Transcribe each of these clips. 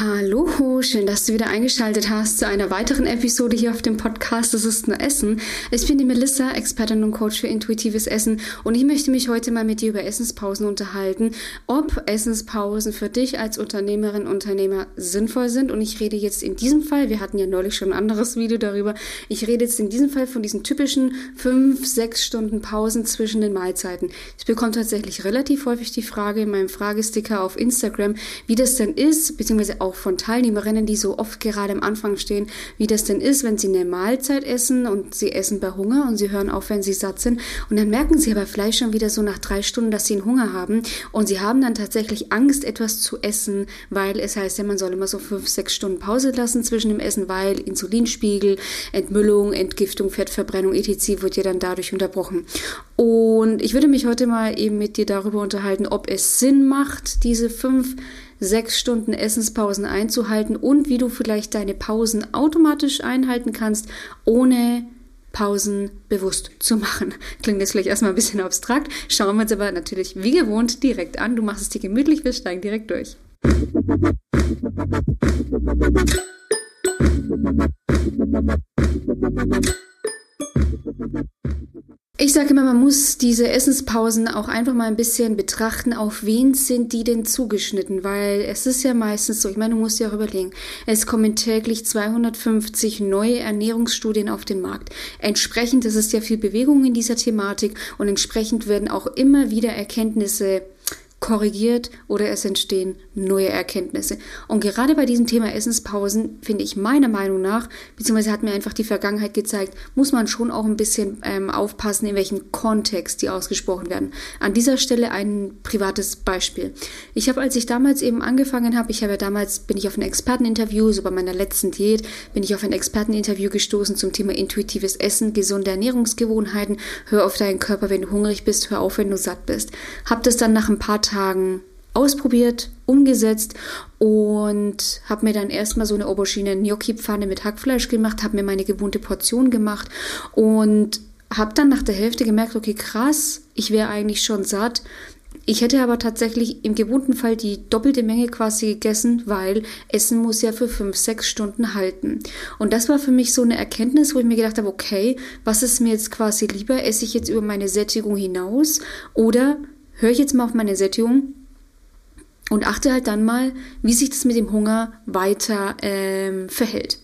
Hallo, schön, dass du wieder eingeschaltet hast zu einer weiteren Episode hier auf dem Podcast Das ist nur Essen. Ich bin die Melissa, Expertin und Coach für intuitives Essen und ich möchte mich heute mal mit dir über Essenspausen unterhalten, ob Essenspausen für dich als Unternehmerin, Unternehmer sinnvoll sind und ich rede jetzt in diesem Fall, wir hatten ja neulich schon ein anderes Video darüber, ich rede jetzt in diesem Fall von diesen typischen fünf, sechs Stunden Pausen zwischen den Mahlzeiten. Ich bekomme tatsächlich relativ häufig die Frage in meinem Fragesticker auf Instagram, wie das denn ist, beziehungsweise auch von Teilnehmerinnen, die so oft gerade am Anfang stehen, wie das denn ist, wenn sie eine Mahlzeit essen und sie essen bei Hunger und sie hören auf, wenn sie satt sind. Und dann merken sie aber vielleicht schon wieder so nach drei Stunden, dass sie einen Hunger haben und sie haben dann tatsächlich Angst, etwas zu essen, weil es heißt ja, man soll immer so fünf, sechs Stunden Pause lassen zwischen dem Essen, weil Insulinspiegel, Entmüllung, Entgiftung, Fettverbrennung, etc. wird ja dann dadurch unterbrochen. Und ich würde mich heute mal eben mit dir darüber unterhalten, ob es Sinn macht, diese fünf sechs Stunden Essenspausen einzuhalten und wie du vielleicht deine Pausen automatisch einhalten kannst, ohne Pausen bewusst zu machen. Klingt jetzt vielleicht erstmal ein bisschen abstrakt, schauen wir uns aber natürlich wie gewohnt direkt an. Du machst es dir gemütlich, wir steigen direkt durch. Ich sage immer, man muss diese Essenspausen auch einfach mal ein bisschen betrachten, auf wen sind die denn zugeschnitten, weil es ist ja meistens so, ich meine, du musst dir auch überlegen, es kommen täglich 250 neue Ernährungsstudien auf den Markt. Entsprechend ist es ja viel Bewegung in dieser Thematik und entsprechend werden auch immer wieder Erkenntnisse korrigiert oder es entstehen neue Erkenntnisse. Und gerade bei diesem Thema Essenspausen finde ich meiner Meinung nach, beziehungsweise hat mir einfach die Vergangenheit gezeigt, muss man schon auch ein bisschen ähm, aufpassen, in welchem Kontext die ausgesprochen werden. An dieser Stelle ein privates Beispiel. Ich habe, als ich damals eben angefangen habe, ich habe ja damals, bin ich auf ein Experteninterview, so bei meiner letzten Diät, bin ich auf ein Experteninterview gestoßen zum Thema intuitives Essen, gesunde Ernährungsgewohnheiten, hör auf deinen Körper, wenn du hungrig bist, hör auf, wenn du satt bist. Hab das dann nach ein paar Tagen ausprobiert, umgesetzt und habe mir dann erstmal so eine Aubergine Gnocchi Pfanne mit Hackfleisch gemacht, habe mir meine gewohnte Portion gemacht und habe dann nach der Hälfte gemerkt, okay, krass, ich wäre eigentlich schon satt. Ich hätte aber tatsächlich im gewohnten Fall die doppelte Menge quasi gegessen, weil Essen muss ja für fünf, sechs Stunden halten. Und das war für mich so eine Erkenntnis, wo ich mir gedacht habe, okay, was ist mir jetzt quasi lieber? Esse ich jetzt über meine Sättigung hinaus oder höre ich jetzt mal auf meine Sättigung und achte halt dann mal, wie sich das mit dem Hunger weiter ähm, verhält.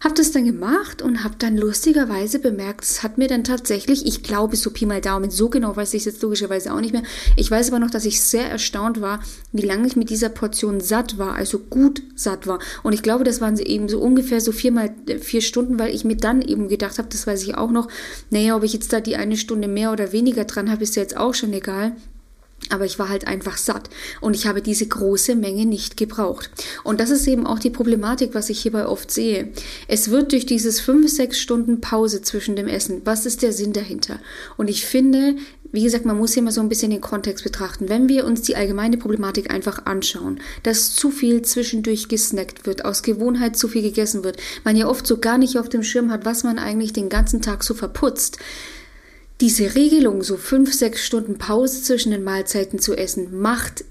Hab das dann gemacht und hab dann lustigerweise bemerkt, es hat mir dann tatsächlich, ich glaube so Pi mal Daumen, so genau weiß ich jetzt logischerweise auch nicht mehr. Ich weiß aber noch, dass ich sehr erstaunt war, wie lange ich mit dieser Portion satt war, also gut satt war. Und ich glaube, das waren eben so ungefähr so viermal vier Stunden, weil ich mir dann eben gedacht habe, das weiß ich auch noch, naja, ob ich jetzt da die eine Stunde mehr oder weniger dran habe, ist ja jetzt auch schon egal. Aber ich war halt einfach satt und ich habe diese große Menge nicht gebraucht. Und das ist eben auch die Problematik, was ich hierbei oft sehe. Es wird durch dieses fünf, sechs Stunden Pause zwischen dem Essen, was ist der Sinn dahinter? Und ich finde, wie gesagt, man muss hier mal so ein bisschen den Kontext betrachten. Wenn wir uns die allgemeine Problematik einfach anschauen, dass zu viel zwischendurch gesnackt wird, aus Gewohnheit zu viel gegessen wird, man ja oft so gar nicht auf dem Schirm hat, was man eigentlich den ganzen Tag so verputzt, diese Regelung, so fünf, sechs Stunden Pause zwischen den Mahlzeiten zu essen, macht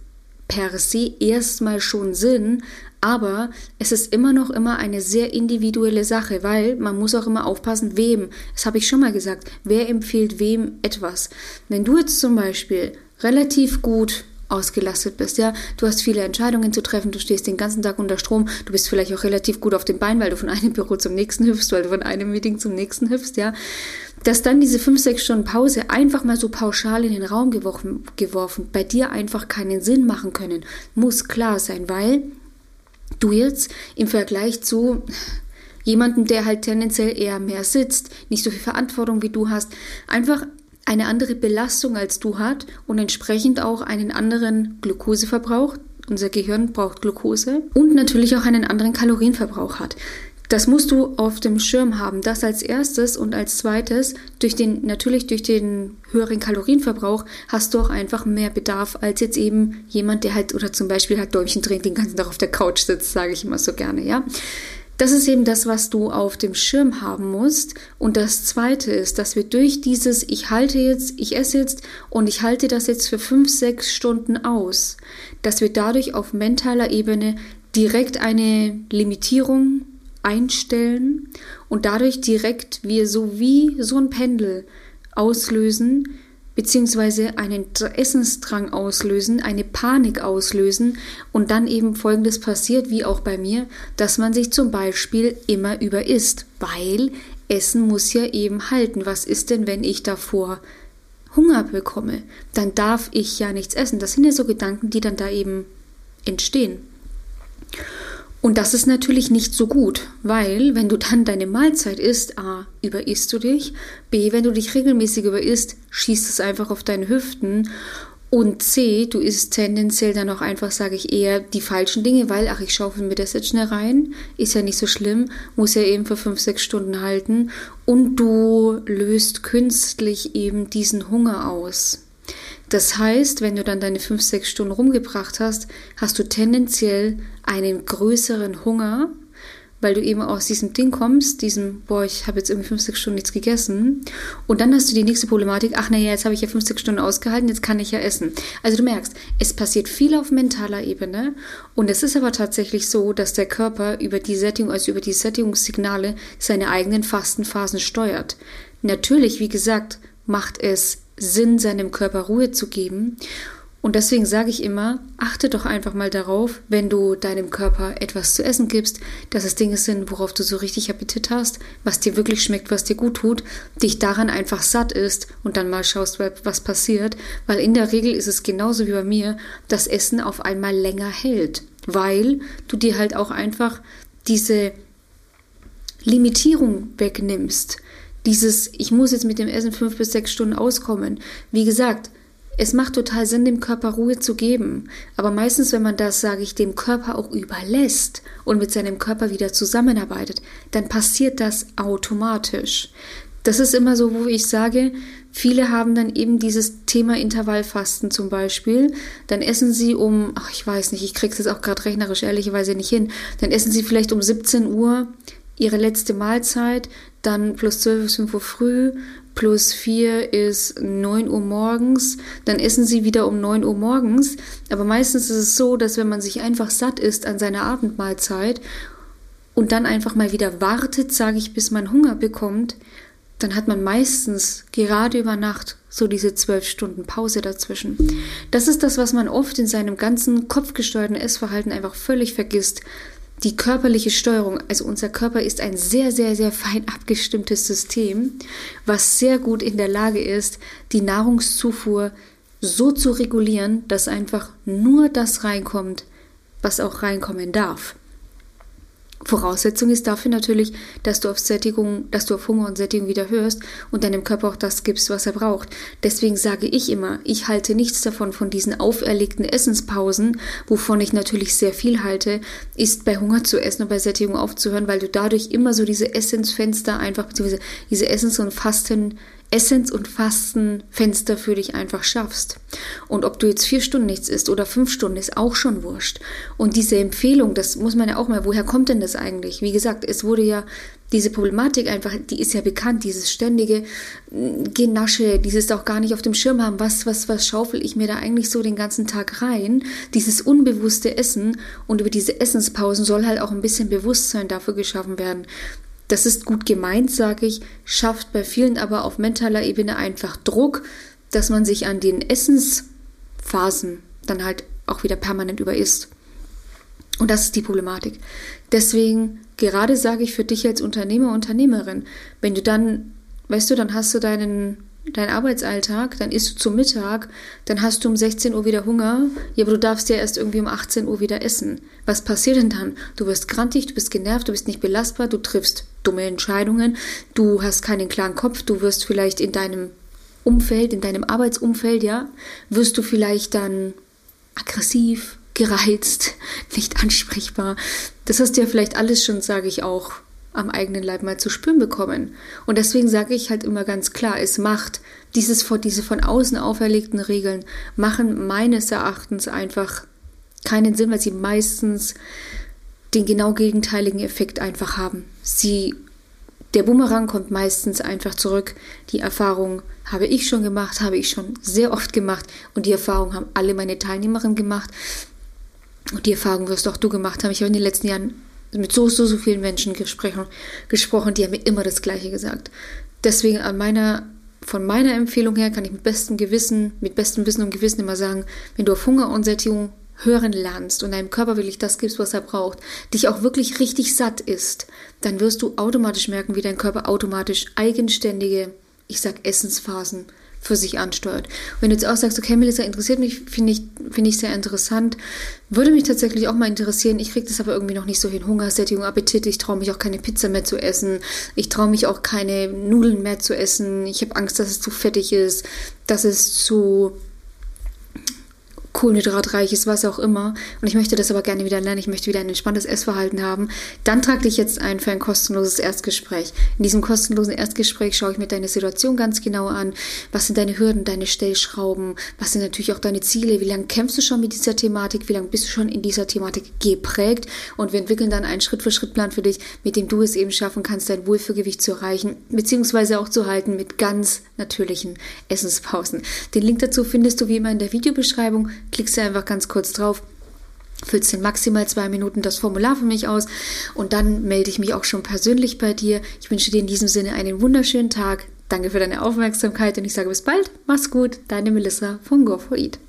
per se erstmal schon Sinn, aber es ist immer noch immer eine sehr individuelle Sache, weil man muss auch immer aufpassen, wem. Das habe ich schon mal gesagt. Wer empfiehlt wem etwas? Wenn du jetzt zum Beispiel relativ gut ausgelastet bist, ja, du hast viele Entscheidungen zu treffen, du stehst den ganzen Tag unter Strom, du bist vielleicht auch relativ gut auf dem Bein, weil du von einem Büro zum nächsten hüpfst, weil du von einem Meeting zum nächsten hüpfst, ja, dass dann diese fünf, sechs Stunden Pause einfach mal so pauschal in den Raum geworfen, geworfen bei dir einfach keinen Sinn machen können, muss klar sein, weil du jetzt im Vergleich zu jemandem, der halt tendenziell eher mehr sitzt, nicht so viel Verantwortung wie du hast, einfach eine andere Belastung als du hat und entsprechend auch einen anderen Glukoseverbrauch. Unser Gehirn braucht Glucose und natürlich auch einen anderen Kalorienverbrauch hat. Das musst du auf dem Schirm haben. Das als erstes und als zweites, durch den, natürlich durch den höheren Kalorienverbrauch hast du auch einfach mehr Bedarf als jetzt eben jemand, der halt oder zum Beispiel halt Däumchen trinkt, den ganzen Tag auf der Couch sitzt, sage ich immer so gerne, ja. Das ist eben das, was du auf dem Schirm haben musst. Und das Zweite ist, dass wir durch dieses Ich halte jetzt, ich esse jetzt und ich halte das jetzt für fünf, sechs Stunden aus, dass wir dadurch auf mentaler Ebene direkt eine Limitierung einstellen und dadurch direkt wir so wie so ein Pendel auslösen, beziehungsweise einen Essensdrang auslösen, eine Panik auslösen und dann eben Folgendes passiert, wie auch bei mir, dass man sich zum Beispiel immer überisst, weil Essen muss ja eben halten. Was ist denn, wenn ich davor Hunger bekomme? Dann darf ich ja nichts essen. Das sind ja so Gedanken, die dann da eben entstehen. Und das ist natürlich nicht so gut, weil wenn du dann deine Mahlzeit isst, a, überisst du dich, b, wenn du dich regelmäßig überisst, schießt es einfach auf deine Hüften und C, du isst tendenziell dann auch einfach, sage ich eher, die falschen Dinge, weil, ach, ich schaufel mir das jetzt schnell rein, ist ja nicht so schlimm, muss ja eben für fünf, sechs Stunden halten und du löst künstlich eben diesen Hunger aus. Das heißt, wenn du dann deine fünf, sechs Stunden rumgebracht hast, hast du tendenziell einen größeren Hunger, weil du eben aus diesem Ding kommst, diesem, boah, ich habe jetzt irgendwie fünf, sechs Stunden nichts gegessen. Und dann hast du die nächste Problematik, ach naja, jetzt habe ich ja fünf, sechs Stunden ausgehalten, jetzt kann ich ja essen. Also du merkst, es passiert viel auf mentaler Ebene. Und es ist aber tatsächlich so, dass der Körper über die Sättigung, also über die Sättigungssignale seine eigenen Fastenphasen steuert. Natürlich, wie gesagt, macht es Sinn, seinem Körper Ruhe zu geben. Und deswegen sage ich immer, achte doch einfach mal darauf, wenn du deinem Körper etwas zu essen gibst, dass es Dinge sind, worauf du so richtig Appetit hast, was dir wirklich schmeckt, was dir gut tut, dich daran einfach satt ist und dann mal schaust, was passiert. Weil in der Regel ist es genauso wie bei mir, dass Essen auf einmal länger hält, weil du dir halt auch einfach diese Limitierung wegnimmst. Dieses, ich muss jetzt mit dem Essen fünf bis sechs Stunden auskommen. Wie gesagt, es macht total Sinn, dem Körper Ruhe zu geben. Aber meistens, wenn man das, sage ich, dem Körper auch überlässt und mit seinem Körper wieder zusammenarbeitet, dann passiert das automatisch. Das ist immer so, wo ich sage, viele haben dann eben dieses Thema Intervallfasten zum Beispiel. Dann essen sie um, ach, ich weiß nicht, ich krieg's jetzt auch gerade rechnerisch ehrlicherweise nicht hin. Dann essen sie vielleicht um 17 Uhr ihre letzte Mahlzeit, dann plus 12 ist 5 Uhr früh, plus 4 ist 9 Uhr morgens, dann essen sie wieder um 9 Uhr morgens. Aber meistens ist es so, dass wenn man sich einfach satt ist an seiner Abendmahlzeit und dann einfach mal wieder wartet, sage ich, bis man Hunger bekommt, dann hat man meistens gerade über Nacht so diese zwölf Stunden Pause dazwischen. Das ist das, was man oft in seinem ganzen kopfgesteuerten Essverhalten einfach völlig vergisst die körperliche Steuerung, also unser Körper ist ein sehr, sehr, sehr fein abgestimmtes System, was sehr gut in der Lage ist, die Nahrungszufuhr so zu regulieren, dass einfach nur das reinkommt, was auch reinkommen darf. Voraussetzung ist dafür natürlich, dass du auf Sättigung, dass du auf Hunger und Sättigung wieder hörst und deinem Körper auch das gibst, was er braucht. Deswegen sage ich immer, ich halte nichts davon von diesen auferlegten Essenspausen, wovon ich natürlich sehr viel halte, ist bei Hunger zu essen und bei Sättigung aufzuhören, weil du dadurch immer so diese Essensfenster einfach, beziehungsweise diese Essens- und Fasten Essenz- und Fastenfenster für dich einfach schaffst. Und ob du jetzt vier Stunden nichts isst oder fünf Stunden, ist auch schon wurscht. Und diese Empfehlung, das muss man ja auch mal, woher kommt denn das eigentlich? Wie gesagt, es wurde ja diese Problematik einfach, die ist ja bekannt, dieses ständige mm, Genasche, dieses auch gar nicht auf dem Schirm haben, was, was, was schaufel ich mir da eigentlich so den ganzen Tag rein, dieses unbewusste Essen und über diese Essenspausen soll halt auch ein bisschen Bewusstsein dafür geschaffen werden. Das ist gut gemeint, sage ich, schafft bei vielen aber auf mentaler Ebene einfach Druck, dass man sich an den Essensphasen dann halt auch wieder permanent überisst. Und das ist die Problematik. Deswegen, gerade sage ich für dich als Unternehmer, Unternehmerin, wenn du dann, weißt du, dann hast du deinen dein Arbeitsalltag, dann isst du zum Mittag, dann hast du um 16 Uhr wieder Hunger, ja, aber du darfst ja erst irgendwie um 18 Uhr wieder essen. Was passiert denn dann? Du wirst grantig, du bist genervt, du bist nicht belastbar, du triffst dumme Entscheidungen, du hast keinen klaren Kopf, du wirst vielleicht in deinem Umfeld, in deinem Arbeitsumfeld, ja, wirst du vielleicht dann aggressiv, gereizt, nicht ansprechbar. Das hast du ja vielleicht alles schon, sage ich auch, am eigenen Leib mal zu spüren bekommen. Und deswegen sage ich halt immer ganz klar, es macht dieses, diese von außen auferlegten Regeln machen meines Erachtens einfach keinen Sinn, weil sie meistens den genau gegenteiligen Effekt einfach haben. Sie, der Bumerang kommt meistens einfach zurück. Die Erfahrung habe ich schon gemacht, habe ich schon sehr oft gemacht und die Erfahrung haben alle meine Teilnehmerinnen gemacht. Und die Erfahrung wirst auch du gemacht haben. Ich habe in den letzten Jahren mit so, so, so vielen Menschen gesprochen, gesprochen, die haben mir immer das Gleiche gesagt. Deswegen an meiner, von meiner Empfehlung her kann ich mit bestem Gewissen, mit bestem Wissen und Gewissen immer sagen, wenn du auf Hunger und Sättigung hören lernst und deinem Körper wirklich das gibst, was er braucht, dich auch wirklich richtig satt ist, dann wirst du automatisch merken, wie dein Körper automatisch eigenständige, ich sag Essensphasen für sich ansteuert. Wenn du jetzt auch sagst, okay, Melissa interessiert mich, finde ich, finde ich sehr interessant, würde mich tatsächlich auch mal interessieren. Ich kriege das aber irgendwie noch nicht so hin. Hungersättigung, Appetit. Ich traue mich auch keine Pizza mehr zu essen. Ich traue mich auch keine Nudeln mehr zu essen. Ich habe Angst, dass es zu fettig ist, dass es zu kohlenhydratreiches, was auch immer. Und ich möchte das aber gerne wieder lernen. Ich möchte wieder ein entspanntes Essverhalten haben. Dann trag dich jetzt ein für ein kostenloses Erstgespräch. In diesem kostenlosen Erstgespräch schaue ich mir deine Situation ganz genau an. Was sind deine Hürden, deine Stellschrauben? Was sind natürlich auch deine Ziele? Wie lange kämpfst du schon mit dieser Thematik? Wie lange bist du schon in dieser Thematik geprägt? Und wir entwickeln dann einen Schritt-für-Schritt-Plan für dich, mit dem du es eben schaffen kannst, dein Wohlfühlgewicht zu erreichen, beziehungsweise auch zu halten mit ganz natürlichen Essenspausen. Den Link dazu findest du wie immer in der Videobeschreibung klickst du einfach ganz kurz drauf, füllst in maximal zwei Minuten das Formular für mich aus und dann melde ich mich auch schon persönlich bei dir. Ich wünsche dir in diesem Sinne einen wunderschönen Tag. Danke für deine Aufmerksamkeit und ich sage bis bald. Mach's gut, deine Melissa von Go for Eat.